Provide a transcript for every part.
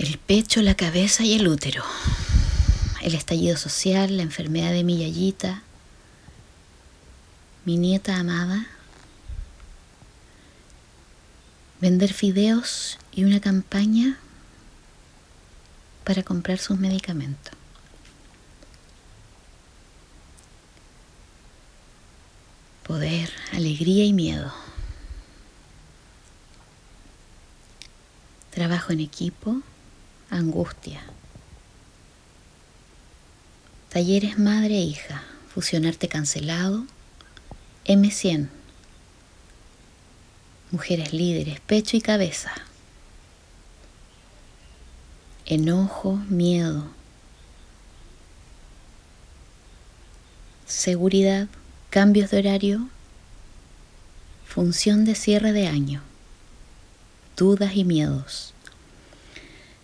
El pecho, la cabeza y el útero. El estallido social, la enfermedad de mi yayita, mi nieta amada. Vender fideos y una campaña para comprar sus medicamentos. Poder, alegría y miedo. Trabajo en equipo, angustia. Talleres madre e hija, fusionarte cancelado, M100. Mujeres líderes, pecho y cabeza. Enojo, miedo. Seguridad, cambios de horario, función de cierre de año, dudas y miedos.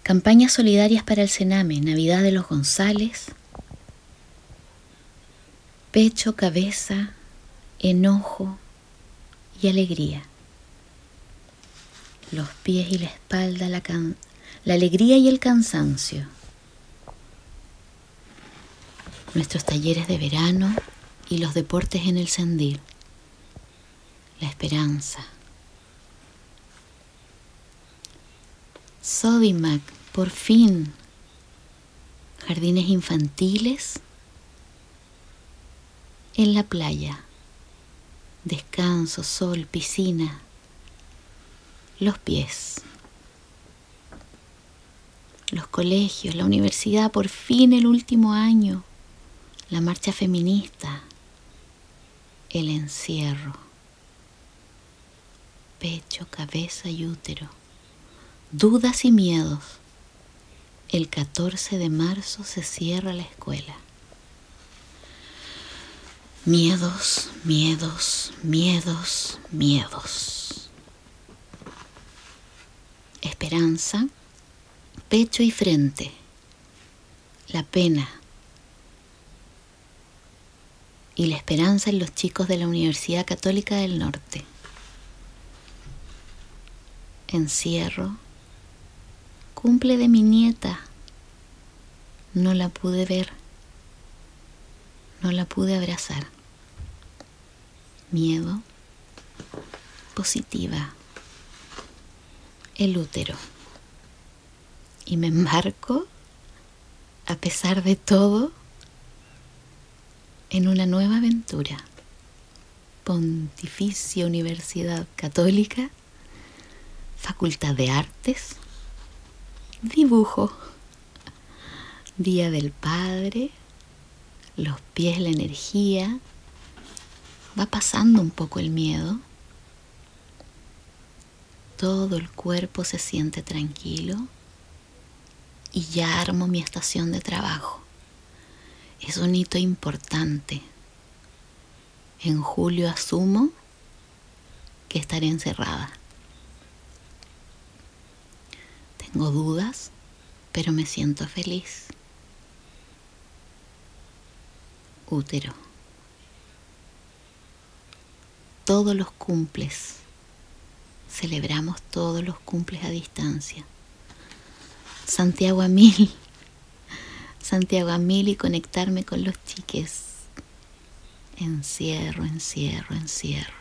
Campañas solidarias para el Sename, Navidad de los González, pecho, cabeza, enojo y alegría. Los pies y la espalda, la, alegría y el cansancio. Nuestros talleres de verano y los deportes en el Sendil. La esperanza. Sodimac, por fin. Jardines infantiles en la playa. Descanso, sol, piscina. Los pies. Los colegios, la universidad, por fin el último año. La marcha feminista. El encierro. Pecho, cabeza y útero. Dudas y miedos. El 14 de marzo se cierra la escuela. Miedos, miedos, miedos, miedos. Esperanza, pecho y frente. La pena. Y la esperanza en los chicos de la Universidad Católica del Norte. Encierro. Cumple de mi nieta. No la pude ver. No la pude abrazar miedo, positiva, el útero. Y me embarco, a pesar de todo, en una nueva aventura. Pontificia Universidad Católica, Facultad de Artes, dibujo, Día del Padre, los pies, la energía, va pasando un poco el miedo. Todo el cuerpo se siente tranquilo y ya armo mi estación de trabajo. Es un hito importante. En julio asumo que estaré encerrada. Tengo dudas, pero me siento feliz. Útero todos los cumples. Celebramos todos los cumples a distancia. Santiago a mil. Santiago a mil y conectarme con los chiques. Encierro, encierro, encierro.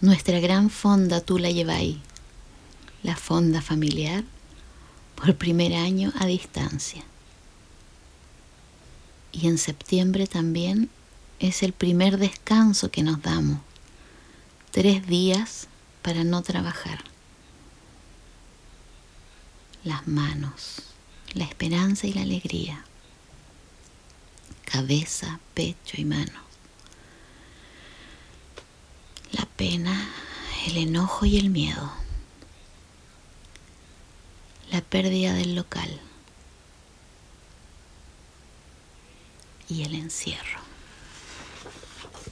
Nuestra gran fonda tú la lleváis. La fonda familiar por primer año a distancia. Y en septiembre también es el primer descanso que nos damos. Tres días para no trabajar. Las manos, la esperanza y la alegría. Cabeza, pecho y manos. La pena, el enojo y el miedo. Pérdida del local. Y el encierro.